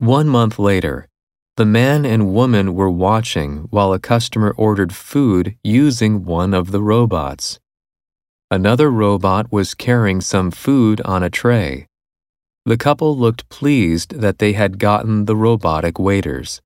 One month later, the man and woman were watching while a customer ordered food using one of the robots. Another robot was carrying some food on a tray. The couple looked pleased that they had gotten the robotic waiters.